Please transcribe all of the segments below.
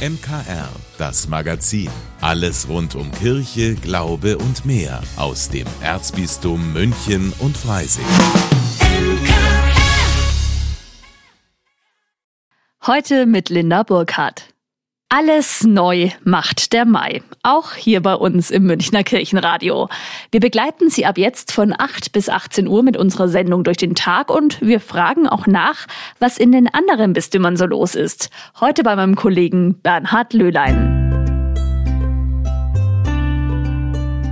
MKR, das Magazin. Alles rund um Kirche, Glaube und mehr aus dem Erzbistum München und Freising. Heute mit Linda Burkhardt. Alles neu macht der Mai. Auch hier bei uns im Münchner Kirchenradio. Wir begleiten Sie ab jetzt von 8 bis 18 Uhr mit unserer Sendung durch den Tag und wir fragen auch nach, was in den anderen Bistümern so los ist. Heute bei meinem Kollegen Bernhard Löhlein.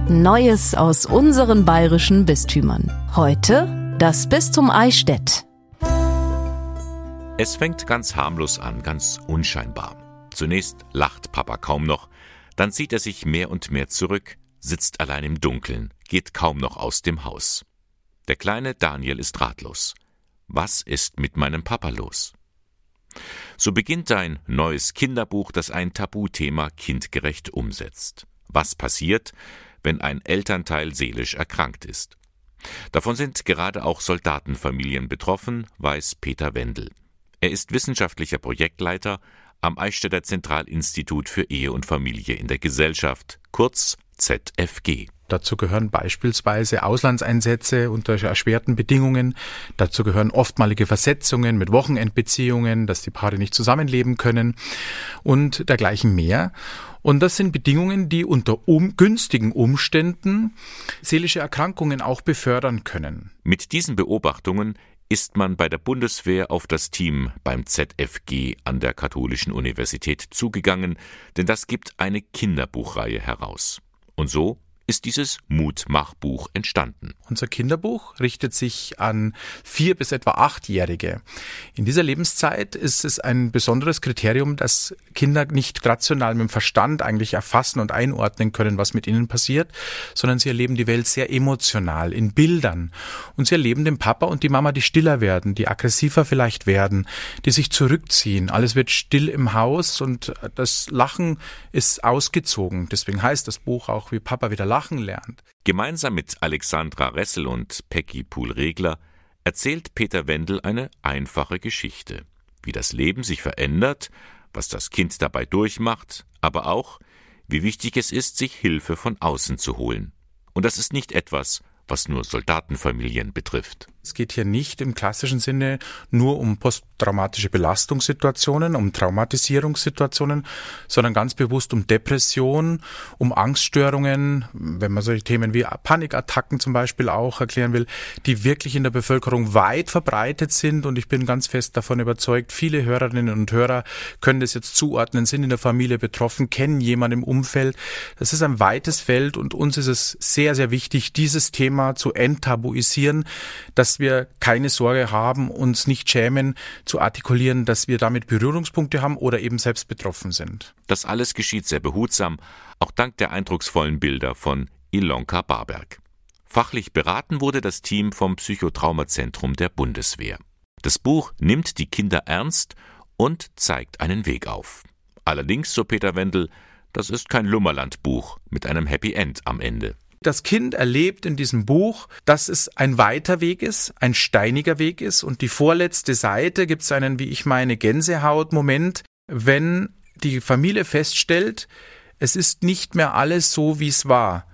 Neues aus unseren bayerischen Bistümern. Heute das Bistum Eichstätt. Es fängt ganz harmlos an, ganz unscheinbar. Zunächst lacht Papa kaum noch, dann zieht er sich mehr und mehr zurück, sitzt allein im Dunkeln, geht kaum noch aus dem Haus. Der kleine Daniel ist ratlos. Was ist mit meinem Papa los? So beginnt ein neues Kinderbuch, das ein Tabuthema kindgerecht umsetzt. Was passiert, wenn ein Elternteil seelisch erkrankt ist? Davon sind gerade auch Soldatenfamilien betroffen, weiß Peter Wendel. Er ist wissenschaftlicher Projektleiter am Eichstätter Zentralinstitut für Ehe und Familie in der Gesellschaft, kurz ZFG. Dazu gehören beispielsweise Auslandseinsätze unter erschwerten Bedingungen. Dazu gehören oftmalige Versetzungen mit Wochenendbeziehungen, dass die Paare nicht zusammenleben können und dergleichen mehr. Und das sind Bedingungen, die unter um, günstigen Umständen seelische Erkrankungen auch befördern können. Mit diesen Beobachtungen ist man bei der Bundeswehr auf das Team beim ZFG an der Katholischen Universität zugegangen, denn das gibt eine Kinderbuchreihe heraus. Und so ist dieses Mutmachbuch entstanden. Unser Kinderbuch richtet sich an vier bis etwa achtjährige. In dieser Lebenszeit ist es ein besonderes Kriterium, dass Kinder nicht rational mit dem Verstand eigentlich erfassen und einordnen können, was mit ihnen passiert, sondern sie erleben die Welt sehr emotional, in Bildern. Und sie erleben den Papa und die Mama, die stiller werden, die aggressiver vielleicht werden, die sich zurückziehen. Alles wird still im Haus und das Lachen ist ausgezogen. Deswegen heißt das Buch auch, wie Papa wieder lacht lachen lernt. Gemeinsam mit Alexandra Ressel und Peggy Pool-Regler erzählt Peter Wendel eine einfache Geschichte. Wie das Leben sich verändert, was das Kind dabei durchmacht, aber auch, wie wichtig es ist, sich Hilfe von außen zu holen. Und das ist nicht etwas, was nur Soldatenfamilien betrifft. Es geht hier nicht im klassischen Sinne nur um posttraumatische Belastungssituationen, um Traumatisierungssituationen, sondern ganz bewusst um Depression, um Angststörungen, wenn man solche Themen wie Panikattacken zum Beispiel auch erklären will, die wirklich in der Bevölkerung weit verbreitet sind. Und ich bin ganz fest davon überzeugt, viele Hörerinnen und Hörer können das jetzt zuordnen, sind in der Familie betroffen, kennen jemanden im Umfeld. Das ist ein weites Feld und uns ist es sehr, sehr wichtig, dieses Thema zu enttabuisieren, dass wir keine Sorge haben, uns nicht schämen, zu artikulieren, dass wir damit Berührungspunkte haben oder eben selbst betroffen sind. Das alles geschieht sehr behutsam, auch dank der eindrucksvollen Bilder von Ilonka Barberg. Fachlich beraten wurde das Team vom Psychotraumazentrum der Bundeswehr. Das Buch nimmt die Kinder ernst und zeigt einen Weg auf. Allerdings, so Peter Wendel, das ist kein Lummerlandbuch mit einem Happy End am Ende. Das Kind erlebt in diesem Buch, dass es ein weiter Weg ist, ein steiniger Weg ist und die vorletzte Seite gibt es einen, wie ich meine, Gänsehautmoment, wenn die Familie feststellt, es ist nicht mehr alles so, wie es war.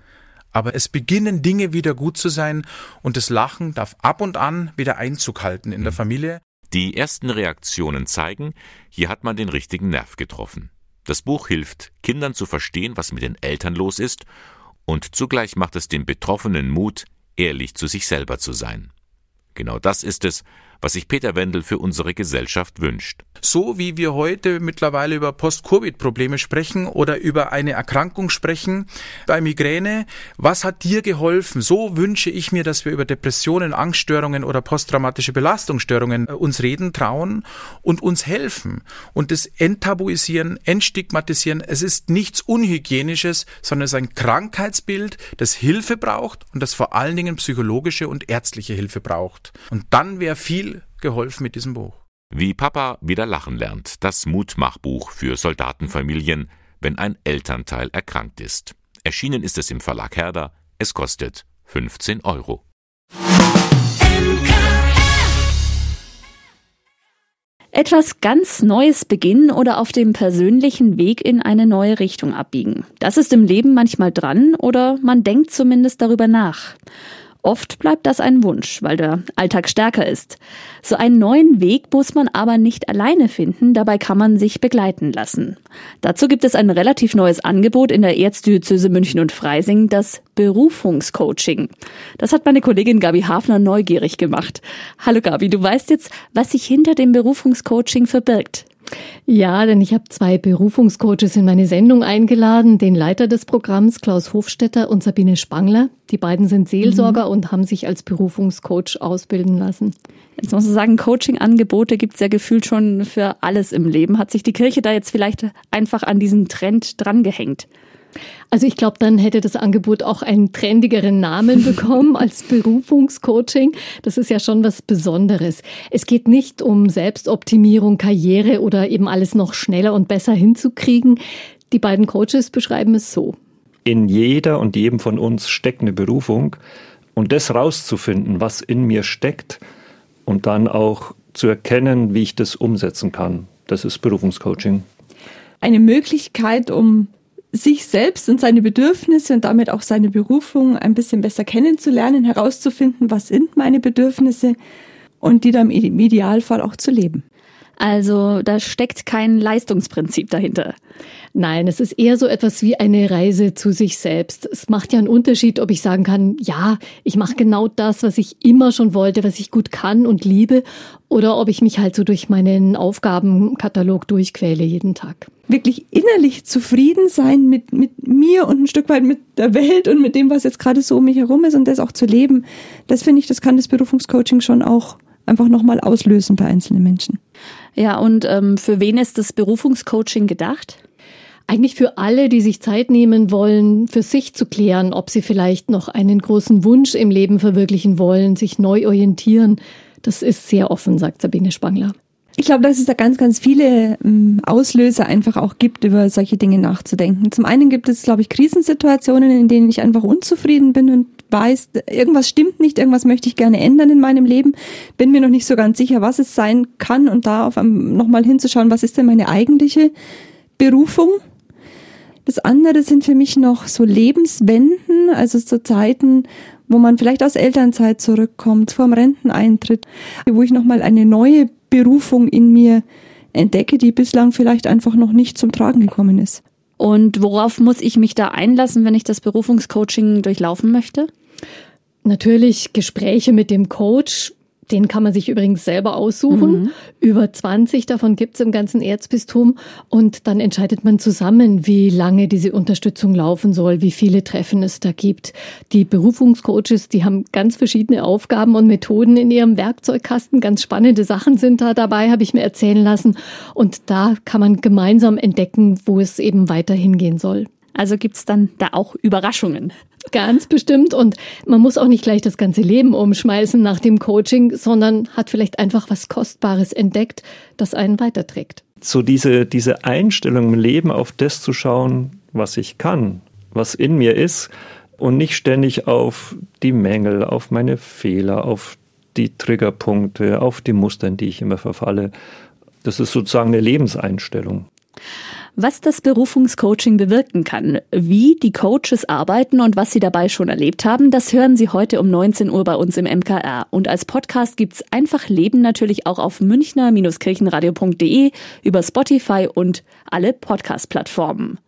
Aber es beginnen Dinge wieder gut zu sein und das Lachen darf ab und an wieder Einzug halten in der mhm. Familie. Die ersten Reaktionen zeigen, hier hat man den richtigen Nerv getroffen. Das Buch hilft, Kindern zu verstehen, was mit den Eltern los ist und zugleich macht es den Betroffenen Mut, ehrlich zu sich selber zu sein. Genau das ist es, was sich Peter Wendel für unsere Gesellschaft wünscht. So wie wir heute mittlerweile über Post-Covid-Probleme sprechen oder über eine Erkrankung sprechen bei Migräne, was hat dir geholfen? So wünsche ich mir, dass wir über Depressionen, Angststörungen oder posttraumatische Belastungsstörungen äh, uns reden trauen und uns helfen und das enttabuisieren, entstigmatisieren. Es ist nichts Unhygienisches, sondern es ist ein Krankheitsbild, das Hilfe braucht und das vor allen Dingen psychologische und ärztliche Hilfe braucht. Und dann wäre viel geholfen mit diesem Buch. Wie Papa wieder lachen lernt, das Mutmachbuch für Soldatenfamilien, wenn ein Elternteil erkrankt ist. Erschienen ist es im Verlag Herder. Es kostet 15 Euro. Etwas ganz Neues beginnen oder auf dem persönlichen Weg in eine neue Richtung abbiegen. Das ist im Leben manchmal dran oder man denkt zumindest darüber nach. Oft bleibt das ein Wunsch, weil der Alltag stärker ist. So einen neuen Weg muss man aber nicht alleine finden, dabei kann man sich begleiten lassen. Dazu gibt es ein relativ neues Angebot in der Erzdiözese München und Freising, das Berufungscoaching. Das hat meine Kollegin Gabi Hafner neugierig gemacht. Hallo Gabi, du weißt jetzt, was sich hinter dem Berufungscoaching verbirgt. Ja, denn ich habe zwei Berufungscoaches in meine Sendung eingeladen, den Leiter des Programms Klaus Hofstetter und Sabine Spangler. Die beiden sind Seelsorger mhm. und haben sich als Berufungscoach ausbilden lassen. Jetzt muss man sagen, Coaching-Angebote gibt es ja gefühlt schon für alles im Leben. Hat sich die Kirche da jetzt vielleicht einfach an diesen Trend drangehängt? Also ich glaube, dann hätte das Angebot auch einen trendigeren Namen bekommen als Berufungscoaching. Das ist ja schon was Besonderes. Es geht nicht um Selbstoptimierung, Karriere oder eben alles noch schneller und besser hinzukriegen. Die beiden Coaches beschreiben es so. In jeder und jedem von uns steckt eine Berufung und das rauszufinden, was in mir steckt und dann auch zu erkennen, wie ich das umsetzen kann. Das ist Berufungscoaching. Eine Möglichkeit, um sich selbst und seine Bedürfnisse und damit auch seine Berufung ein bisschen besser kennenzulernen, herauszufinden, was sind meine Bedürfnisse und die dann im Idealfall auch zu leben. Also da steckt kein Leistungsprinzip dahinter. Nein, es ist eher so etwas wie eine Reise zu sich selbst. Es macht ja einen Unterschied, ob ich sagen kann, ja, ich mache genau das, was ich immer schon wollte, was ich gut kann und liebe, oder ob ich mich halt so durch meinen Aufgabenkatalog durchquäle jeden Tag. Wirklich innerlich zufrieden sein mit, mit mir und ein Stück weit mit der Welt und mit dem, was jetzt gerade so um mich herum ist und das auch zu leben, das finde ich, das kann das Berufungscoaching schon auch einfach nochmal auslösen bei einzelnen Menschen. Ja, und ähm, für wen ist das Berufungscoaching gedacht? Eigentlich für alle, die sich Zeit nehmen wollen, für sich zu klären, ob sie vielleicht noch einen großen Wunsch im Leben verwirklichen wollen, sich neu orientieren. Das ist sehr offen, sagt Sabine Spangler. Ich glaube, dass es da ganz, ganz viele ähm, Auslöser einfach auch gibt, über solche Dinge nachzudenken. Zum einen gibt es, glaube ich, Krisensituationen, in denen ich einfach unzufrieden bin und weiß, irgendwas stimmt nicht, irgendwas möchte ich gerne ändern in meinem Leben, bin mir noch nicht so ganz sicher, was es sein kann und da nochmal hinzuschauen, was ist denn meine eigentliche Berufung? Das andere sind für mich noch so Lebenswenden, also so Zeiten, wo man vielleicht aus Elternzeit zurückkommt, vorm Renteneintritt, wo ich nochmal eine neue Berufung in mir entdecke, die bislang vielleicht einfach noch nicht zum Tragen gekommen ist. Und worauf muss ich mich da einlassen, wenn ich das Berufungscoaching durchlaufen möchte? Natürlich Gespräche mit dem Coach, den kann man sich übrigens selber aussuchen. Mhm. Über 20 davon gibt es im ganzen Erzbistum. Und dann entscheidet man zusammen, wie lange diese Unterstützung laufen soll, wie viele Treffen es da gibt. Die Berufungscoaches, die haben ganz verschiedene Aufgaben und Methoden in ihrem Werkzeugkasten. Ganz spannende Sachen sind da dabei, habe ich mir erzählen lassen. Und da kann man gemeinsam entdecken, wo es eben weiter hingehen soll. Also gibt es dann da auch Überraschungen. Ganz bestimmt. Und man muss auch nicht gleich das ganze Leben umschmeißen nach dem Coaching, sondern hat vielleicht einfach was Kostbares entdeckt, das einen weiterträgt. So diese, diese Einstellung im Leben auf das zu schauen, was ich kann, was in mir ist und nicht ständig auf die Mängel, auf meine Fehler, auf die Triggerpunkte, auf die Muster, in die ich immer verfalle. Das ist sozusagen eine Lebenseinstellung was das Berufungscoaching bewirken kann, wie die Coaches arbeiten und was sie dabei schon erlebt haben, das hören Sie heute um 19 Uhr bei uns im MKR. Und als Podcast gibt's einfach Leben natürlich auch auf münchner-kirchenradio.de, über Spotify und alle Podcast-Plattformen.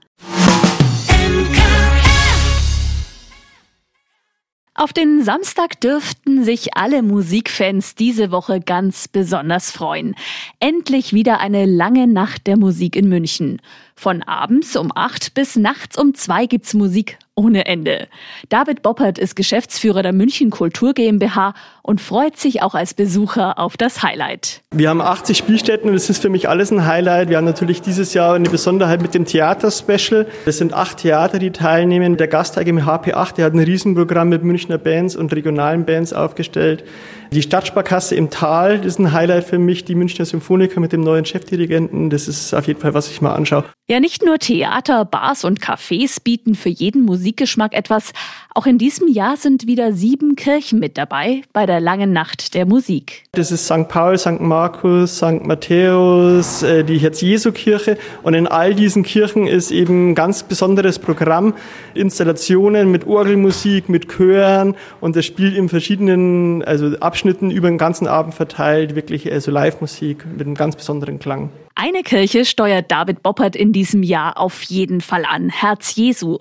Auf den Samstag dürften sich alle Musikfans diese Woche ganz besonders freuen. Endlich wieder eine lange Nacht der Musik in München. Von abends um acht bis nachts um zwei gibt's Musik ohne Ende. David Boppert ist Geschäftsführer der München Kultur GmbH und freut sich auch als Besucher auf das Highlight. Wir haben 80 Spielstätten und das ist für mich alles ein Highlight. Wir haben natürlich dieses Jahr eine Besonderheit mit dem Theater-Special. Es sind acht Theater, die teilnehmen. Der Gasttag im HP8, der hat ein Riesenprogramm mit Münchner Bands und regionalen Bands aufgestellt. Die Stadtsparkasse im Tal das ist ein Highlight für mich. Die Münchner Symphoniker mit dem neuen Chefdirigenten, das ist auf jeden Fall, was ich mal anschaue. Ja, nicht nur Theater, Bars und Cafés bieten für jeden Musikgeschmack etwas. Auch in diesem Jahr sind wieder sieben Kirchen mit dabei bei der langen Nacht der Musik. Das ist St. Paul, St. Markus, St. Matthäus, äh, die Herz-Jesu-Kirche. Und in all diesen Kirchen ist eben ein ganz besonderes Programm. Installationen mit Orgelmusik, mit Chören. Und das spielt in verschiedenen also Abschnitten über den ganzen Abend verteilt. Wirklich also Live-Musik mit einem ganz besonderen Klang. Eine Kirche steuert David Boppert in diesem Jahr auf jeden Fall an, Herz Jesu.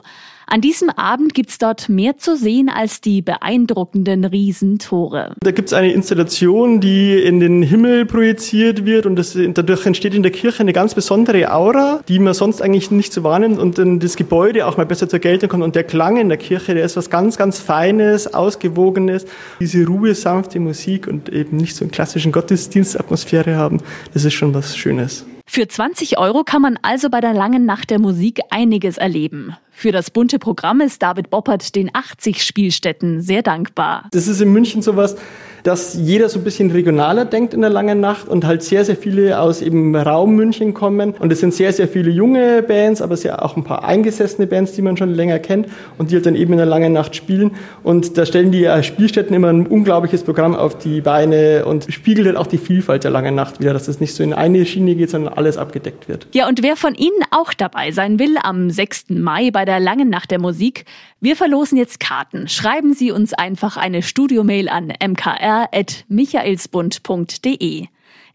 An diesem Abend gibt's dort mehr zu sehen als die beeindruckenden Riesentore. Da gibt's eine Installation, die in den Himmel projiziert wird und das, dadurch entsteht in der Kirche eine ganz besondere Aura, die man sonst eigentlich nicht so wahrnimmt und dann das Gebäude auch mal besser zur Geltung kommt. Und der Klang in der Kirche, der ist was ganz, ganz Feines, Ausgewogenes. Diese Ruhe, sanfte Musik und eben nicht so einen klassischen Gottesdienstatmosphäre haben, das ist schon was Schönes. Für 20 Euro kann man also bei der langen Nacht der Musik einiges erleben. Für das bunte Programm ist David Boppert den 80 Spielstätten sehr dankbar. Das ist in München sowas, dass jeder so ein bisschen regionaler denkt in der langen Nacht und halt sehr, sehr viele aus eben Raum München kommen. Und es sind sehr, sehr viele junge Bands, aber sehr auch ein paar eingesessene Bands, die man schon länger kennt und die halt dann eben in der langen Nacht spielen. Und da stellen die Spielstätten immer ein unglaubliches Programm auf die Beine und spiegelt halt auch die Vielfalt der langen Nacht wieder, dass es nicht so in eine Schiene geht, sondern alles abgedeckt wird. Ja, und wer von Ihnen auch dabei sein will am 6. Mai bei der langen Nacht der Musik, wir verlosen jetzt Karten. Schreiben Sie uns einfach eine Studiomail an mkr.michaelsbund.de.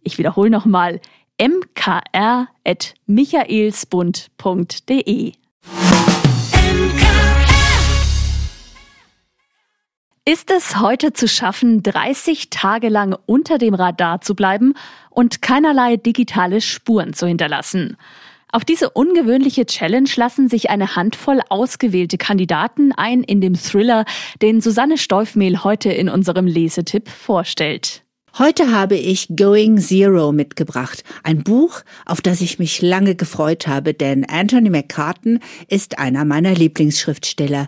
Ich wiederhole nochmal mkr.michaelsbund.de. Ist es heute zu schaffen, 30 Tage lang unter dem Radar zu bleiben und keinerlei digitale Spuren zu hinterlassen? Auf diese ungewöhnliche Challenge lassen sich eine Handvoll ausgewählte Kandidaten ein in dem Thriller, den Susanne Steufmehl heute in unserem Lesetipp vorstellt. Heute habe ich Going Zero mitgebracht, ein Buch, auf das ich mich lange gefreut habe, denn Anthony McCartan ist einer meiner Lieblingsschriftsteller.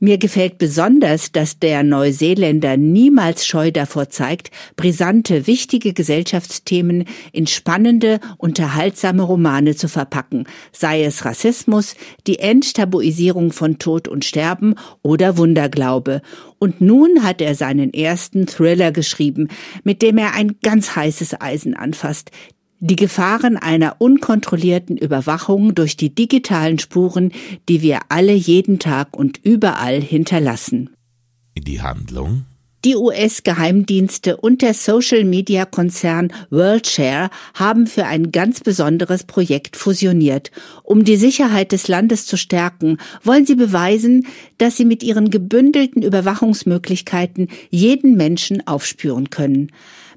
Mir gefällt besonders, dass der Neuseeländer niemals Scheu davor zeigt, brisante, wichtige Gesellschaftsthemen in spannende, unterhaltsame Romane zu verpacken, sei es Rassismus, die Enttabuisierung von Tod und Sterben oder Wunderglaube. Und nun hat er seinen ersten Thriller geschrieben, mit dem er ein ganz heißes Eisen anfasst. Die Gefahren einer unkontrollierten Überwachung durch die digitalen Spuren, die wir alle jeden Tag und überall hinterlassen. Die Handlung? Die US-Geheimdienste und der Social-Media-Konzern WorldShare haben für ein ganz besonderes Projekt fusioniert. Um die Sicherheit des Landes zu stärken, wollen sie beweisen, dass sie mit ihren gebündelten Überwachungsmöglichkeiten jeden Menschen aufspüren können.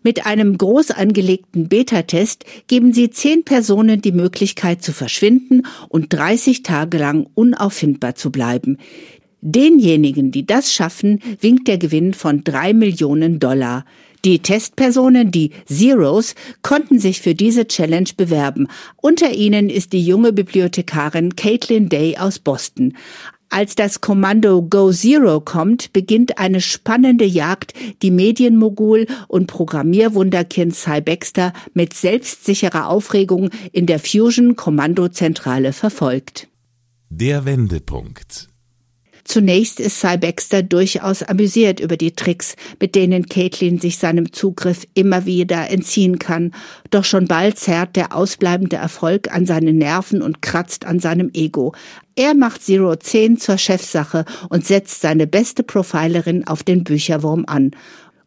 Mit einem groß angelegten Beta-Test geben sie zehn Personen die Möglichkeit zu verschwinden und 30 Tage lang unauffindbar zu bleiben. Denjenigen, die das schaffen, winkt der Gewinn von drei Millionen Dollar. Die Testpersonen, die Zeros, konnten sich für diese Challenge bewerben. Unter ihnen ist die junge Bibliothekarin Caitlin Day aus Boston. Als das Kommando Go Zero kommt, beginnt eine spannende Jagd, die Medienmogul und Programmierwunderkind Cy Baxter mit selbstsicherer Aufregung in der Fusion Kommandozentrale verfolgt. Der Wendepunkt. Zunächst ist Cy Baxter durchaus amüsiert über die Tricks, mit denen Caitlin sich seinem Zugriff immer wieder entziehen kann. Doch schon bald zerrt der ausbleibende Erfolg an seinen Nerven und kratzt an seinem Ego. Er macht Zero 10 zur Chefsache und setzt seine beste Profilerin auf den Bücherwurm an.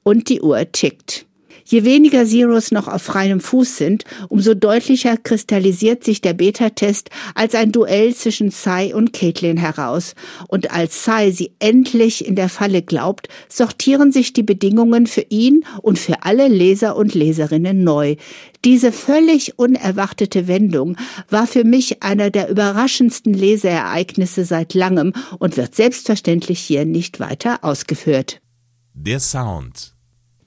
Und die Uhr tickt. Je weniger Zeros noch auf freiem Fuß sind, umso deutlicher kristallisiert sich der Beta-Test als ein Duell zwischen Sai und Caitlin heraus. Und als Sai sie endlich in der Falle glaubt, sortieren sich die Bedingungen für ihn und für alle Leser und Leserinnen neu. Diese völlig unerwartete Wendung war für mich einer der überraschendsten Leseereignisse seit langem und wird selbstverständlich hier nicht weiter ausgeführt. Der Sound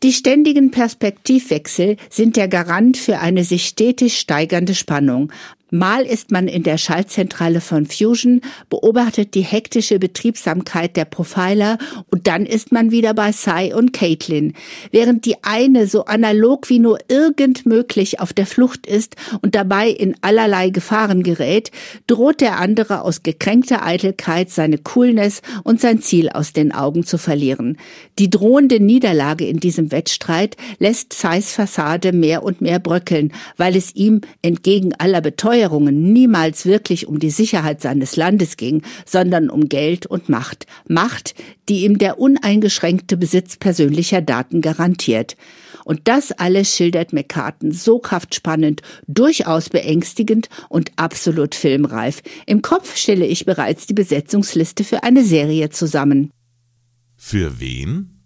die ständigen Perspektivwechsel sind der Garant für eine sich stetig steigernde Spannung. Mal ist man in der Schaltzentrale von Fusion, beobachtet die hektische Betriebsamkeit der Profiler und dann ist man wieder bei Sai und Caitlin. Während die eine so analog wie nur irgend möglich auf der Flucht ist und dabei in allerlei Gefahren gerät, droht der andere aus gekränkter Eitelkeit seine Coolness und sein Ziel aus den Augen zu verlieren. Die drohende Niederlage in diesem Wettstreit lässt Sais Fassade mehr und mehr bröckeln, weil es ihm entgegen aller Beteuerung Steuerungen niemals wirklich um die Sicherheit seines Landes ging, sondern um Geld und Macht. Macht, die ihm der uneingeschränkte Besitz persönlicher Daten garantiert. Und das alles schildert McCartan so kraftspannend, durchaus beängstigend und absolut filmreif. Im Kopf stelle ich bereits die Besetzungsliste für eine Serie zusammen. Für wen?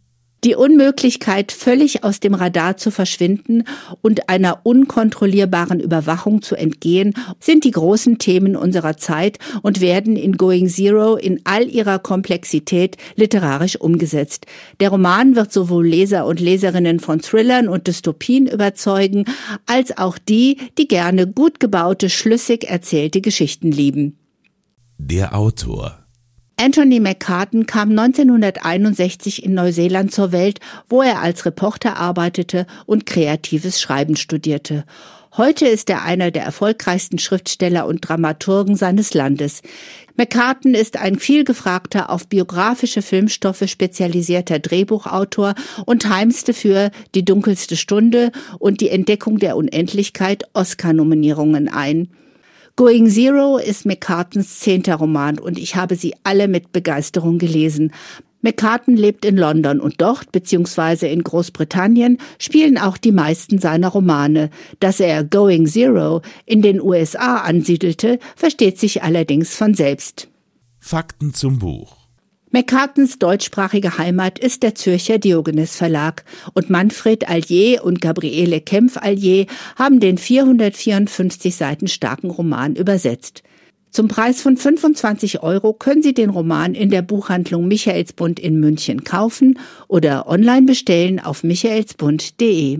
Die Unmöglichkeit, völlig aus dem Radar zu verschwinden und einer unkontrollierbaren Überwachung zu entgehen, sind die großen Themen unserer Zeit und werden in Going Zero in all ihrer Komplexität literarisch umgesetzt. Der Roman wird sowohl Leser und Leserinnen von Thrillern und Dystopien überzeugen, als auch die, die gerne gut gebaute, schlüssig erzählte Geschichten lieben. Der Autor Anthony McCartan kam 1961 in Neuseeland zur Welt, wo er als Reporter arbeitete und kreatives Schreiben studierte. Heute ist er einer der erfolgreichsten Schriftsteller und Dramaturgen seines Landes. McCartan ist ein vielgefragter, auf biografische Filmstoffe spezialisierter Drehbuchautor und heimste für Die dunkelste Stunde und Die Entdeckung der Unendlichkeit Oscar-Nominierungen ein. Going Zero ist McCartens zehnter Roman und ich habe sie alle mit Begeisterung gelesen. McCartan lebt in London und dort, beziehungsweise in Großbritannien, spielen auch die meisten seiner Romane. Dass er Going Zero in den USA ansiedelte, versteht sich allerdings von selbst. Fakten zum Buch. McCartens deutschsprachige Heimat ist der Zürcher Diogenes Verlag und Manfred Allier und Gabriele Kempf Allier haben den 454 Seiten starken Roman übersetzt. Zum Preis von 25 Euro können Sie den Roman in der Buchhandlung Michaelsbund in München kaufen oder online bestellen auf michaelsbund.de.